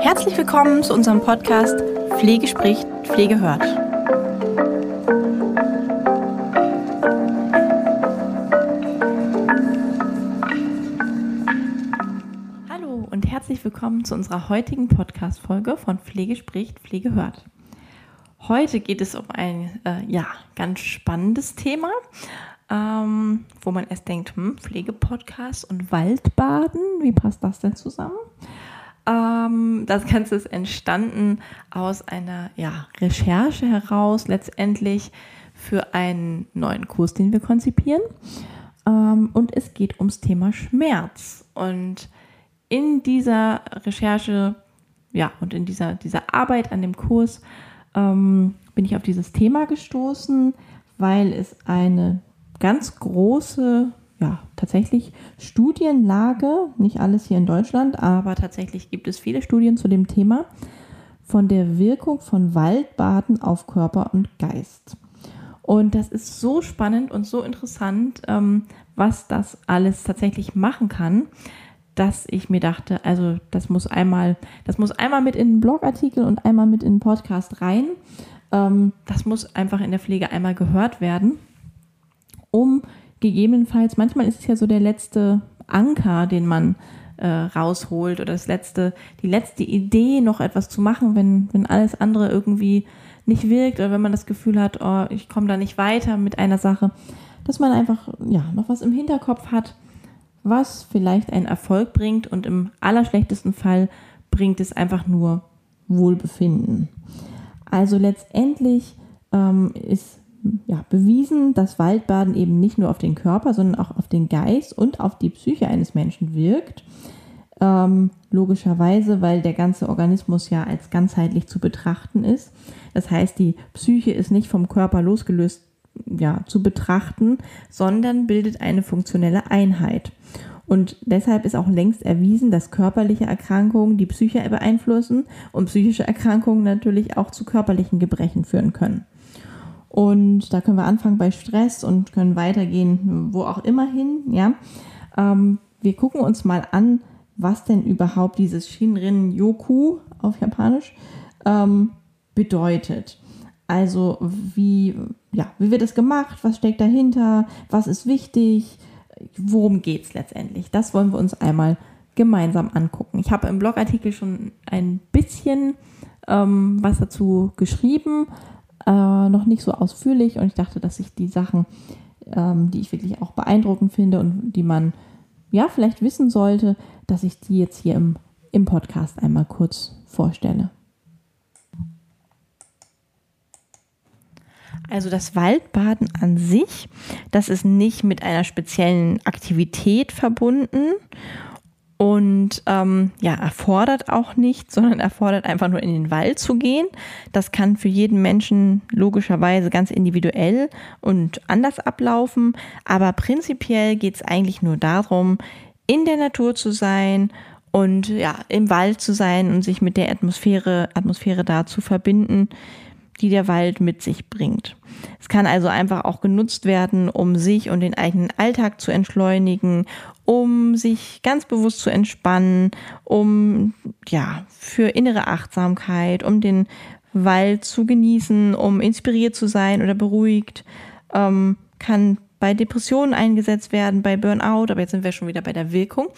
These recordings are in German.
Herzlich willkommen zu unserem Podcast Pflege spricht, Pflege hört. Hallo und herzlich willkommen zu unserer heutigen Podcast-Folge von Pflege spricht, Pflege hört. Heute geht es um ein äh, ja, ganz spannendes Thema, ähm, wo man erst denkt, hm, Pflegepodcast und Waldbaden, wie passt das denn zusammen? Ähm, das Ganze ist entstanden aus einer ja, Recherche heraus, letztendlich für einen neuen Kurs, den wir konzipieren. Ähm, und es geht ums Thema Schmerz. Und in dieser Recherche, ja, und in dieser, dieser Arbeit an dem Kurs ähm, bin ich auf dieses Thema gestoßen, weil es eine ganz große, ja, tatsächlich Studienlage, nicht alles hier in Deutschland, aber tatsächlich gibt es viele Studien zu dem Thema von der Wirkung von Waldbaden auf Körper und Geist. Und das ist so spannend und so interessant, ähm, was das alles tatsächlich machen kann, dass ich mir dachte, also das muss einmal, das muss einmal mit in einen Blogartikel und einmal mit in einen Podcast rein. Ähm, das muss einfach in der Pflege einmal gehört werden, um gegebenenfalls, manchmal ist es ja so der letzte Anker, den man äh, rausholt oder das letzte, die letzte Idee, noch etwas zu machen, wenn, wenn alles andere irgendwie nicht wirkt oder wenn man das Gefühl hat, oh, ich komme da nicht weiter mit einer Sache, dass man einfach ja noch was im Hinterkopf hat, was vielleicht einen Erfolg bringt und im allerschlechtesten Fall bringt es einfach nur Wohlbefinden. Also letztendlich ähm, ist ja, bewiesen, dass Waldbaden eben nicht nur auf den Körper, sondern auch auf den Geist und auf die Psyche eines Menschen wirkt. Ähm, logischerweise, weil der ganze Organismus ja als ganzheitlich zu betrachten ist. Das heißt, die Psyche ist nicht vom Körper losgelöst ja, zu betrachten, sondern bildet eine funktionelle Einheit. Und deshalb ist auch längst erwiesen, dass körperliche Erkrankungen die Psyche beeinflussen und psychische Erkrankungen natürlich auch zu körperlichen Gebrechen führen können. Und da können wir anfangen bei Stress und können weitergehen, wo auch immer hin. Ja, ähm, wir gucken uns mal an, was denn überhaupt dieses Shinrin Yoku auf Japanisch ähm, bedeutet. Also wie, ja, wie wird das gemacht? Was steckt dahinter? Was ist wichtig? Worum geht es letztendlich? Das wollen wir uns einmal gemeinsam angucken. Ich habe im Blogartikel schon ein bisschen ähm, was dazu geschrieben, äh, noch nicht so ausführlich und ich dachte, dass ich die Sachen, ähm, die ich wirklich auch beeindruckend finde und die man ja vielleicht wissen sollte, dass ich die jetzt hier im, im Podcast einmal kurz vorstelle. Also das Waldbaden an sich, das ist nicht mit einer speziellen Aktivität verbunden und ähm, ja, erfordert auch nicht, sondern erfordert einfach nur in den Wald zu gehen. Das kann für jeden Menschen logischerweise ganz individuell und anders ablaufen, aber prinzipiell geht es eigentlich nur darum, in der Natur zu sein und ja, im Wald zu sein und sich mit der Atmosphäre, Atmosphäre da zu verbinden, die der Wald mit sich bringt. Es kann also einfach auch genutzt werden, um sich und den eigenen Alltag zu entschleunigen, um sich ganz bewusst zu entspannen, um ja, für innere Achtsamkeit, um den Wald zu genießen, um inspiriert zu sein oder beruhigt, ähm, kann bei Depressionen eingesetzt werden, bei Burnout, aber jetzt sind wir schon wieder bei der Wirkung.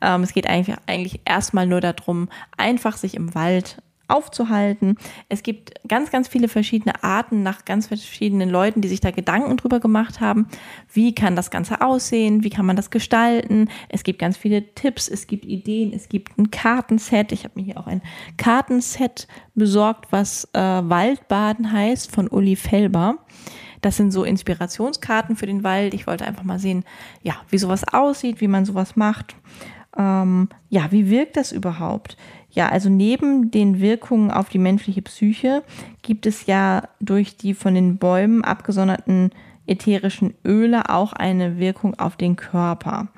Ähm, es geht eigentlich, eigentlich erstmal nur darum, einfach sich im Wald aufzuhalten. Es gibt ganz, ganz viele verschiedene Arten nach ganz verschiedenen Leuten, die sich da Gedanken drüber gemacht haben. Wie kann das Ganze aussehen? Wie kann man das gestalten? Es gibt ganz viele Tipps, es gibt Ideen, es gibt ein Kartenset. Ich habe mir hier auch ein Kartenset besorgt, was äh, Waldbaden heißt von Uli Felber. Das sind so Inspirationskarten für den Wald. Ich wollte einfach mal sehen, ja, wie sowas aussieht, wie man sowas macht. Ähm, ja, wie wirkt das überhaupt? Ja, also neben den Wirkungen auf die menschliche Psyche gibt es ja durch die von den Bäumen abgesonderten ätherischen Öle auch eine Wirkung auf den Körper.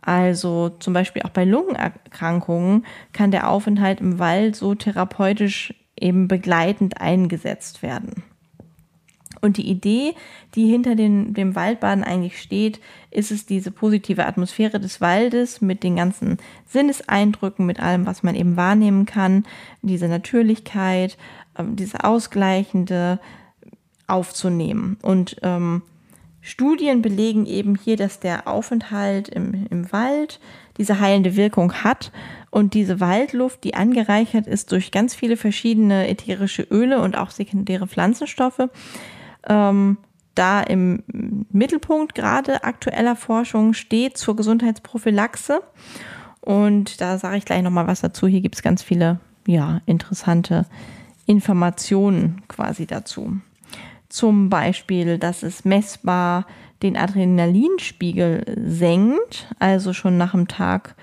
Also zum Beispiel auch bei Lungenerkrankungen kann der Aufenthalt im Wald so therapeutisch eben begleitend eingesetzt werden. Und die Idee, die hinter den, dem Waldbaden eigentlich steht, ist es diese positive Atmosphäre des Waldes mit den ganzen Sinneseindrücken, mit allem, was man eben wahrnehmen kann, diese Natürlichkeit, ähm, diese ausgleichende aufzunehmen. Und ähm, Studien belegen eben hier, dass der Aufenthalt im, im Wald diese heilende Wirkung hat und diese Waldluft, die angereichert ist durch ganz viele verschiedene ätherische Öle und auch sekundäre Pflanzenstoffe, ähm, da im Mittelpunkt gerade aktueller Forschung steht zur Gesundheitsprophylaxe. Und da sage ich gleich nochmal was dazu. Hier gibt es ganz viele ja, interessante Informationen quasi dazu. Zum Beispiel, dass es messbar den Adrenalinspiegel senkt, also schon nach dem Tag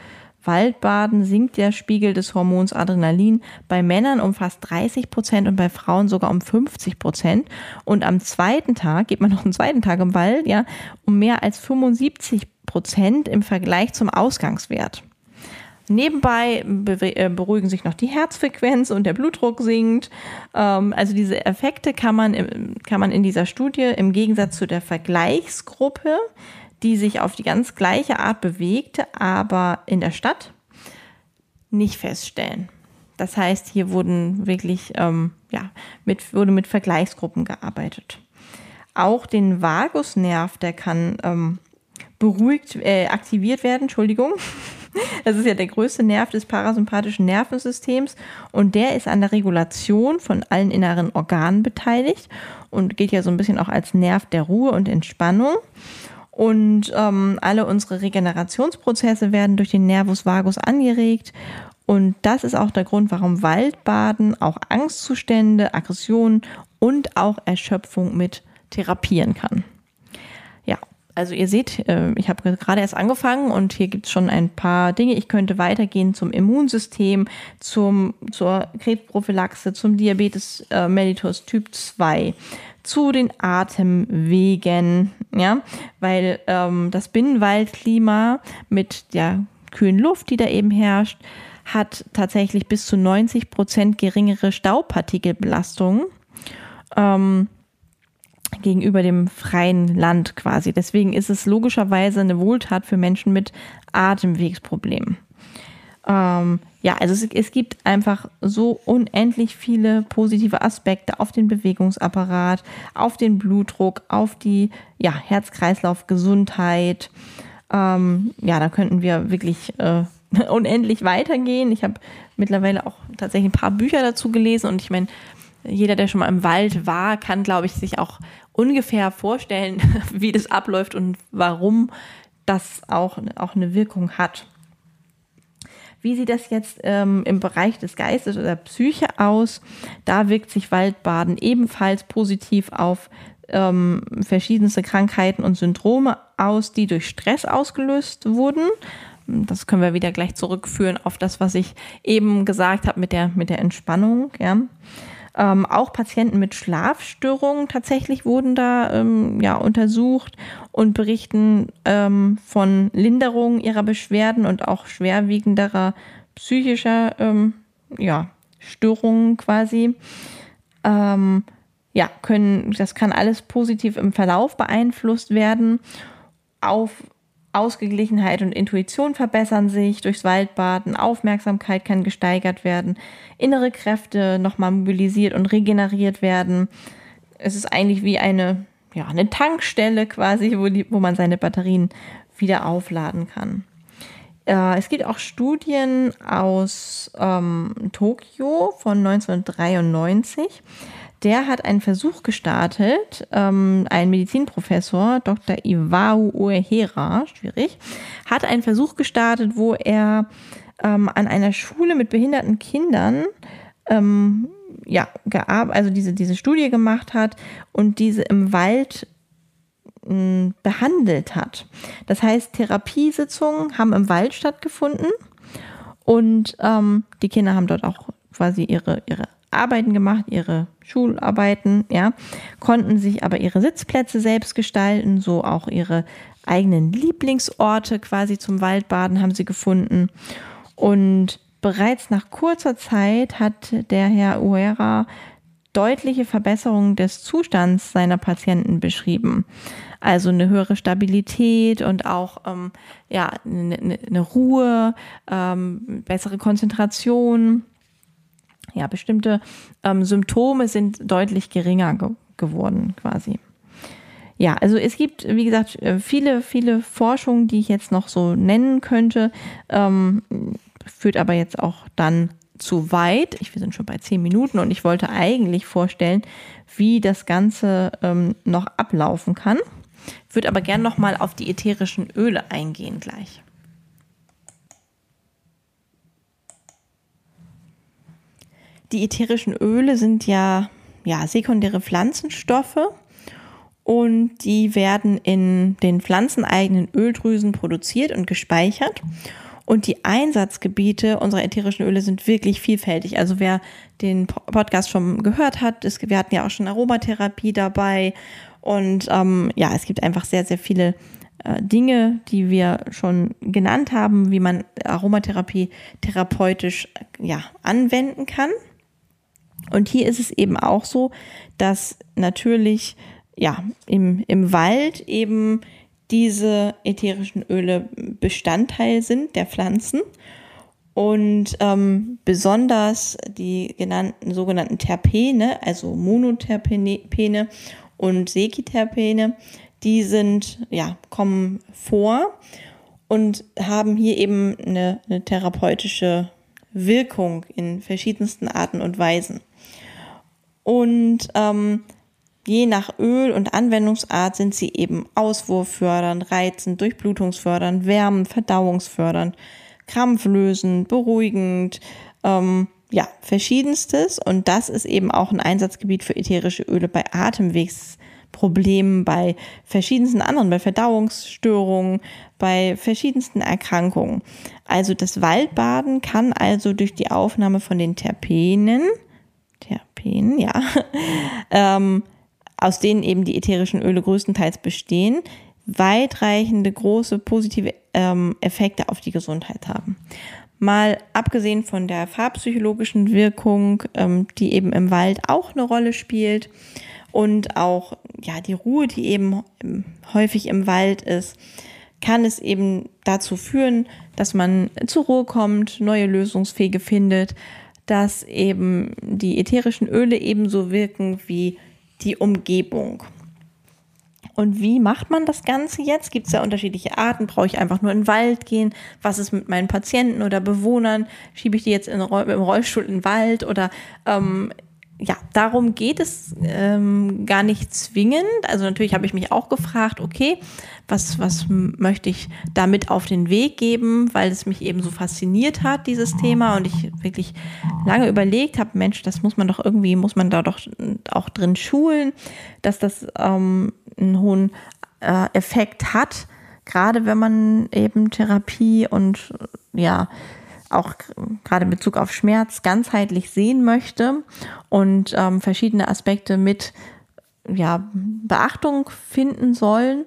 Waldbaden sinkt der Spiegel des Hormons Adrenalin bei Männern um fast 30 Prozent und bei Frauen sogar um 50 Prozent. Und am zweiten Tag, geht man noch einen zweiten Tag im Wald, ja, um mehr als 75 Prozent im Vergleich zum Ausgangswert. Nebenbei äh, beruhigen sich noch die Herzfrequenz und der Blutdruck sinkt. Ähm, also diese Effekte kann man, kann man in dieser Studie im Gegensatz zu der Vergleichsgruppe, die sich auf die ganz gleiche Art bewegte, aber in der Stadt nicht feststellen. Das heißt, hier wurden wirklich, ähm, ja, mit, wurde mit Vergleichsgruppen gearbeitet. Auch den Vagusnerv, der kann ähm, beruhigt, äh, aktiviert werden, Entschuldigung. Das ist ja der größte Nerv des parasympathischen Nervensystems und der ist an der Regulation von allen inneren Organen beteiligt und geht ja so ein bisschen auch als Nerv der Ruhe und Entspannung. Und ähm, alle unsere Regenerationsprozesse werden durch den Nervus vagus angeregt. Und das ist auch der Grund, warum Waldbaden auch Angstzustände, Aggressionen und auch Erschöpfung mit therapieren kann. Also ihr seht, äh, ich habe gerade erst angefangen und hier gibt es schon ein paar Dinge. Ich könnte weitergehen zum Immunsystem, zum, zur Krebsprophylaxe, zum Diabetes äh, mellitus Typ 2, zu den Atemwegen, ja, weil ähm, das Binnenwaldklima mit der kühlen Luft, die da eben herrscht, hat tatsächlich bis zu 90 Prozent geringere Staubpartikelbelastung ähm, gegenüber dem freien Land quasi. Deswegen ist es logischerweise eine Wohltat für Menschen mit Atemwegsproblemen. Ähm, ja, also es, es, gibt einfach so unendlich viele positive Aspekte auf den Bewegungsapparat, auf den Blutdruck, auf die ja, Herz-Kreislauf-Gesundheit. Ähm, ja, da könnten wir wirklich äh, unendlich weitergehen. Ich habe mittlerweile auch tatsächlich ein paar Bücher dazu gelesen und ich meine, jeder, der schon mal im Wald war, kann, glaube ich, sich auch ungefähr vorstellen, wie das abläuft und warum das auch, auch eine Wirkung hat. Wie sieht das jetzt ähm, im Bereich des Geistes oder Psyche aus? Da wirkt sich Waldbaden ebenfalls positiv auf ähm, verschiedenste Krankheiten und Syndrome aus, die durch Stress ausgelöst wurden. Das können wir wieder gleich zurückführen auf das, was ich eben gesagt habe mit der, mit der Entspannung. Ja. Ähm, auch Patienten mit Schlafstörungen tatsächlich wurden da ähm, ja, untersucht und berichten ähm, von Linderung ihrer Beschwerden und auch schwerwiegenderer psychischer ähm, ja, Störungen quasi. Ähm, ja, können, das kann alles positiv im Verlauf beeinflusst werden. Auf Ausgeglichenheit und Intuition verbessern sich durchs Waldbaden, Aufmerksamkeit kann gesteigert werden, innere Kräfte nochmal mobilisiert und regeneriert werden. Es ist eigentlich wie eine, ja, eine Tankstelle quasi, wo, die, wo man seine Batterien wieder aufladen kann. Äh, es gibt auch Studien aus ähm, Tokio von 1993 der hat einen Versuch gestartet, ähm, ein Medizinprofessor, Dr. Iwao Uehara, schwierig, hat einen Versuch gestartet, wo er ähm, an einer Schule mit behinderten Kindern ähm, ja, also diese, diese Studie gemacht hat und diese im Wald hm, behandelt hat. Das heißt, Therapiesitzungen haben im Wald stattgefunden und ähm, die Kinder haben dort auch quasi ihre, ihre Arbeiten gemacht, ihre Schularbeiten, ja, konnten sich aber ihre Sitzplätze selbst gestalten, so auch ihre eigenen Lieblingsorte quasi zum Waldbaden haben sie gefunden. Und bereits nach kurzer Zeit hat der Herr Uera deutliche Verbesserung des Zustands seiner Patienten beschrieben. Also eine höhere Stabilität und auch ähm, ja, eine, eine Ruhe, ähm, bessere Konzentration. Ja, bestimmte ähm, Symptome sind deutlich geringer ge geworden quasi. Ja, also es gibt, wie gesagt, äh, viele, viele Forschungen, die ich jetzt noch so nennen könnte, ähm, führt aber jetzt auch dann zu weit. Ich, wir sind schon bei zehn Minuten und ich wollte eigentlich vorstellen, wie das Ganze ähm, noch ablaufen kann. Würde aber gerne noch mal auf die ätherischen Öle eingehen gleich. Die ätherischen Öle sind ja, ja sekundäre Pflanzenstoffe und die werden in den pflanzeneigenen Öldrüsen produziert und gespeichert. Und die Einsatzgebiete unserer ätherischen Öle sind wirklich vielfältig. Also wer den Podcast schon gehört hat, es, wir hatten ja auch schon Aromatherapie dabei. Und ähm, ja, es gibt einfach sehr, sehr viele äh, Dinge, die wir schon genannt haben, wie man Aromatherapie therapeutisch ja, anwenden kann. Und hier ist es eben auch so, dass natürlich ja im, im Wald eben diese ätherischen Öle Bestandteil sind der Pflanzen. Und ähm, besonders die genannten sogenannten Terpene, also Monoterpene und Sekiterpene, die sind, ja, kommen vor und haben hier eben eine, eine therapeutische Wirkung in verschiedensten Arten und Weisen. Und ähm, Je nach Öl und Anwendungsart sind sie eben auswurffördernd, reizend, durchblutungsfördernd, wärmend, verdauungsfördernd, krampflösend, beruhigend, ähm, ja, verschiedenstes. Und das ist eben auch ein Einsatzgebiet für ätherische Öle bei Atemwegsproblemen, bei verschiedensten anderen, bei Verdauungsstörungen, bei verschiedensten Erkrankungen. Also das Waldbaden kann also durch die Aufnahme von den Terpenen, Terpenen, ja, ähm, aus denen eben die ätherischen Öle größtenteils bestehen, weitreichende große positive ähm, Effekte auf die Gesundheit haben. Mal abgesehen von der farbpsychologischen Wirkung, ähm, die eben im Wald auch eine Rolle spielt und auch ja die Ruhe, die eben häufig im Wald ist, kann es eben dazu führen, dass man zur Ruhe kommt, neue Lösungswege findet, dass eben die ätherischen Öle ebenso wirken wie die Umgebung. Und wie macht man das Ganze jetzt? Gibt es ja unterschiedliche Arten? Brauche ich einfach nur in den Wald gehen? Was ist mit meinen Patienten oder Bewohnern? Schiebe ich die jetzt in, im Rollstuhl in den Wald? Oder ähm, ja, darum geht es ähm, gar nicht zwingend. Also natürlich habe ich mich auch gefragt, okay, was, was möchte ich damit auf den Weg geben, weil es mich eben so fasziniert hat, dieses Thema, und ich wirklich lange überlegt habe, Mensch, das muss man doch irgendwie, muss man da doch auch drin schulen, dass das ähm, einen hohen äh, Effekt hat, gerade wenn man eben Therapie und ja, auch gerade in Bezug auf Schmerz ganzheitlich sehen möchte und ähm, verschiedene Aspekte mit ja, Beachtung finden sollen,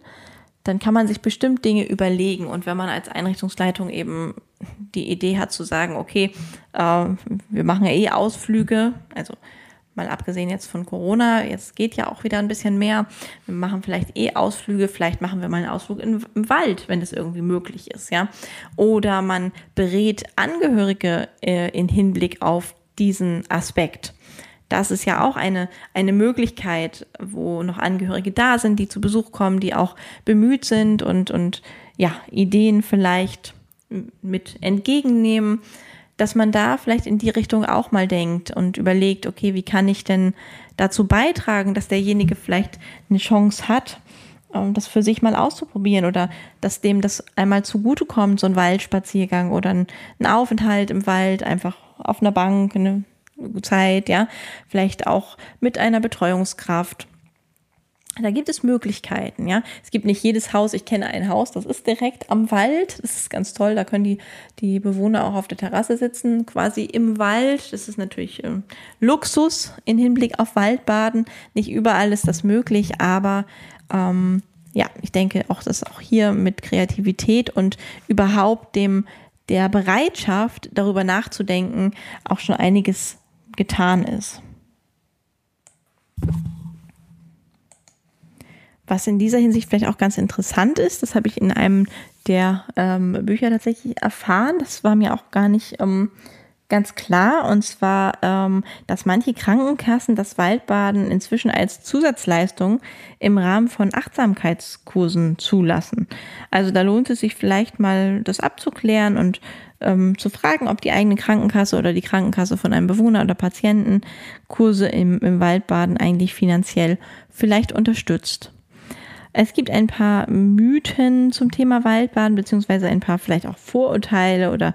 dann kann man sich bestimmt Dinge überlegen. Und wenn man als Einrichtungsleitung eben die Idee hat zu sagen, okay, äh, wir machen ja eh Ausflüge, also mal abgesehen jetzt von Corona, jetzt geht ja auch wieder ein bisschen mehr. Wir machen vielleicht eh Ausflüge, vielleicht machen wir mal einen Ausflug in, im Wald, wenn es irgendwie möglich ist, ja. Oder man berät Angehörige äh, in Hinblick auf diesen Aspekt. Das ist ja auch eine, eine Möglichkeit, wo noch Angehörige da sind, die zu Besuch kommen, die auch bemüht sind und, und ja, Ideen vielleicht mit entgegennehmen, dass man da vielleicht in die Richtung auch mal denkt und überlegt, okay, wie kann ich denn dazu beitragen, dass derjenige vielleicht eine Chance hat, ähm, das für sich mal auszuprobieren oder dass dem das einmal zugutekommt, so ein Waldspaziergang oder ein, Aufenthalt im Wald, einfach auf einer Bank, eine Zeit, ja, vielleicht auch mit einer Betreuungskraft. Da gibt es Möglichkeiten, ja. Es gibt nicht jedes Haus, ich kenne ein Haus, das ist direkt am Wald. Das ist ganz toll. Da können die, die Bewohner auch auf der Terrasse sitzen, quasi im Wald. Das ist natürlich ähm, Luxus in Hinblick auf Waldbaden. Nicht überall ist das möglich, aber ähm, ja, ich denke auch, dass auch hier mit Kreativität und überhaupt dem der Bereitschaft, darüber nachzudenken, auch schon einiges getan ist. Was in dieser Hinsicht vielleicht auch ganz interessant ist, das habe ich in einem der ähm, Bücher tatsächlich erfahren. Das war mir auch gar nicht ähm, ganz klar. Und zwar, ähm, dass manche Krankenkassen das Waldbaden inzwischen als Zusatzleistung im Rahmen von Achtsamkeitskursen zulassen. Also da lohnt es sich vielleicht mal, das abzuklären und ähm, zu fragen, ob die eigene Krankenkasse oder die Krankenkasse von einem Bewohner oder Patienten Kurse im, im Waldbaden eigentlich finanziell vielleicht unterstützt. Es gibt ein paar Mythen zum Thema Waldbaden, beziehungsweise ein paar vielleicht auch Vorurteile oder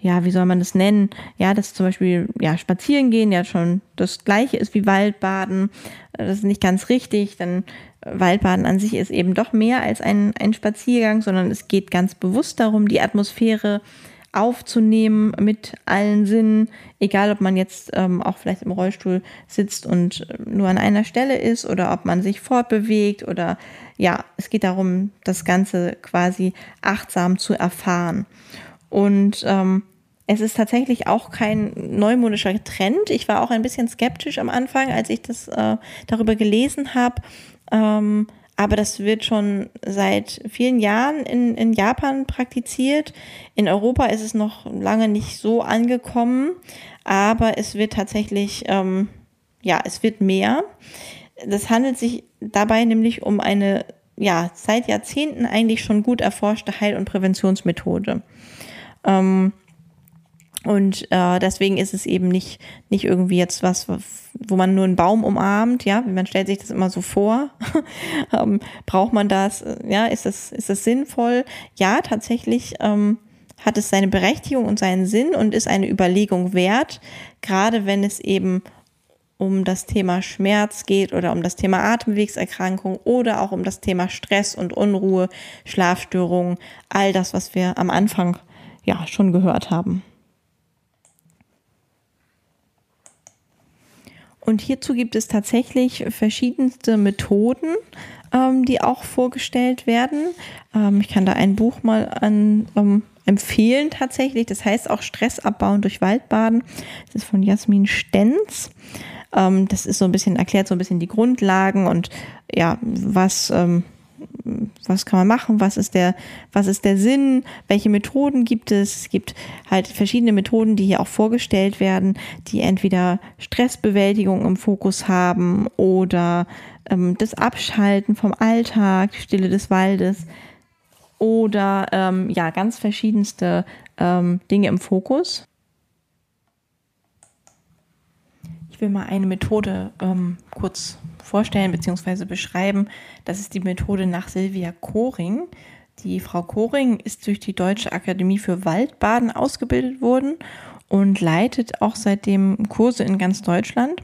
ja, wie soll man das nennen? Ja, dass zum Beispiel, ja, spazieren gehen ja schon das gleiche ist wie Waldbaden. Das ist nicht ganz richtig, denn Waldbaden an sich ist eben doch mehr als ein, ein Spaziergang, sondern es geht ganz bewusst darum, die Atmosphäre aufzunehmen mit allen Sinnen, egal ob man jetzt ähm, auch vielleicht im Rollstuhl sitzt und nur an einer Stelle ist oder ob man sich fortbewegt oder ja, es geht darum, das Ganze quasi achtsam zu erfahren. Und ähm, es ist tatsächlich auch kein neumodischer Trend. Ich war auch ein bisschen skeptisch am Anfang, als ich das äh, darüber gelesen habe. Ähm, aber das wird schon seit vielen Jahren in, in Japan praktiziert. In Europa ist es noch lange nicht so angekommen, aber es wird tatsächlich, ähm, ja, es wird mehr. Das handelt sich dabei nämlich um eine, ja, seit Jahrzehnten eigentlich schon gut erforschte Heil- und Präventionsmethode. Ähm, und äh, deswegen ist es eben nicht, nicht irgendwie jetzt was, wo man nur einen Baum umarmt, ja, wie man stellt sich das immer so vor. ähm, braucht man das? Ja, ist das, ist das sinnvoll? Ja, tatsächlich ähm, hat es seine Berechtigung und seinen Sinn und ist eine Überlegung wert, gerade wenn es eben um das Thema Schmerz geht oder um das Thema Atemwegserkrankung oder auch um das Thema Stress und Unruhe, Schlafstörungen, all das, was wir am Anfang ja schon gehört haben. Und hierzu gibt es tatsächlich verschiedenste Methoden, ähm, die auch vorgestellt werden. Ähm, ich kann da ein Buch mal an, ähm, empfehlen tatsächlich. Das heißt auch Stress abbauen durch Waldbaden. Das ist von Jasmin Stenz. Ähm, das ist so ein bisschen, erklärt so ein bisschen die Grundlagen und ja, was ähm, was kann man machen, was ist der, was ist der Sinn, welche Methoden gibt es. Es gibt halt verschiedene Methoden, die hier auch vorgestellt werden, die entweder Stressbewältigung im Fokus haben oder ähm, das Abschalten vom Alltag, die Stille des Waldes oder ähm, ja, ganz verschiedenste ähm, Dinge im Fokus. Ich will mal eine Methode ähm, kurz vorstellen bzw. beschreiben. Das ist die Methode nach Silvia Koring. Die Frau Koring ist durch die Deutsche Akademie für Waldbaden ausgebildet worden und leitet auch seitdem Kurse in ganz Deutschland.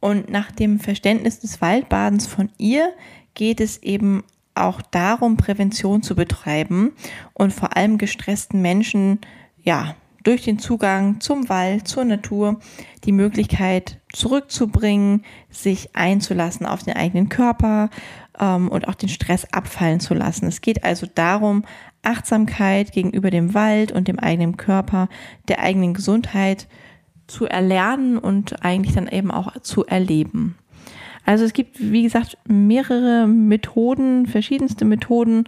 Und nach dem Verständnis des Waldbadens von ihr geht es eben auch darum, Prävention zu betreiben und vor allem gestressten Menschen ja durch den Zugang zum Wald, zur Natur, die Möglichkeit zurückzubringen, sich einzulassen auf den eigenen Körper ähm, und auch den Stress abfallen zu lassen. Es geht also darum, Achtsamkeit gegenüber dem Wald und dem eigenen Körper, der eigenen Gesundheit zu erlernen und eigentlich dann eben auch zu erleben. Also es gibt, wie gesagt, mehrere Methoden, verschiedenste Methoden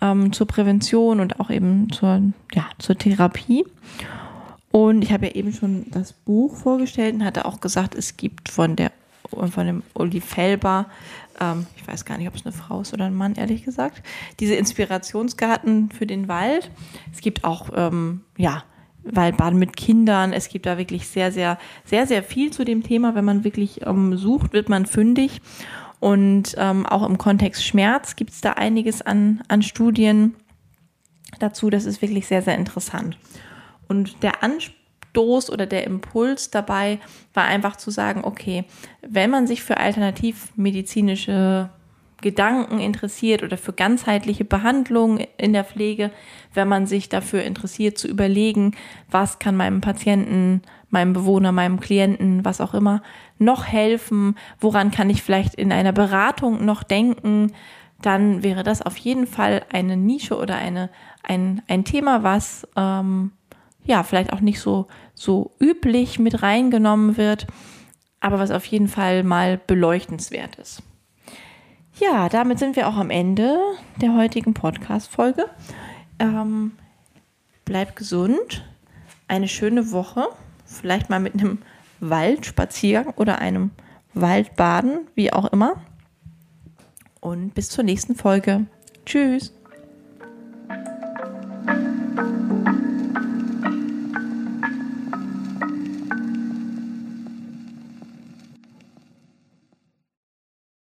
ähm, zur Prävention und auch eben zur, ja, zur Therapie. Und ich habe ja eben schon das Buch vorgestellt und hatte auch gesagt, es gibt von der von dem Uli Felber, ähm, ich weiß gar nicht, ob es eine Frau ist oder ein Mann, ehrlich gesagt, diese Inspirationsgarten für den Wald. Es gibt auch, ähm, ja, Waldbaden mit Kindern. Es gibt da wirklich sehr, sehr, sehr, sehr viel zu dem Thema. Wenn man wirklich ähm, sucht, wird man fündig. Und ähm, auch im Kontext Schmerz gibt es da einiges an, an Studien dazu. Das ist wirklich sehr, sehr interessant. Und der Anstoß oder der Impuls dabei war einfach zu sagen, okay, wenn man sich für alternativmedizinische Gedanken interessiert oder für ganzheitliche Behandlung in der Pflege, wenn man sich dafür interessiert zu überlegen, was kann meinem Patienten, meinem Bewohner, meinem Klienten, was auch immer, noch helfen, woran kann ich vielleicht in einer Beratung noch denken, dann wäre das auf jeden Fall eine Nische oder eine, ein, ein Thema, was ähm, ja, vielleicht auch nicht so, so üblich mit reingenommen wird. aber was auf jeden Fall mal beleuchtenswert ist. Ja, damit sind wir auch am Ende der heutigen Podcast-Folge. Ähm, bleibt gesund, eine schöne Woche, vielleicht mal mit einem Waldspaziergang oder einem Waldbaden, wie auch immer. Und bis zur nächsten Folge. Tschüss.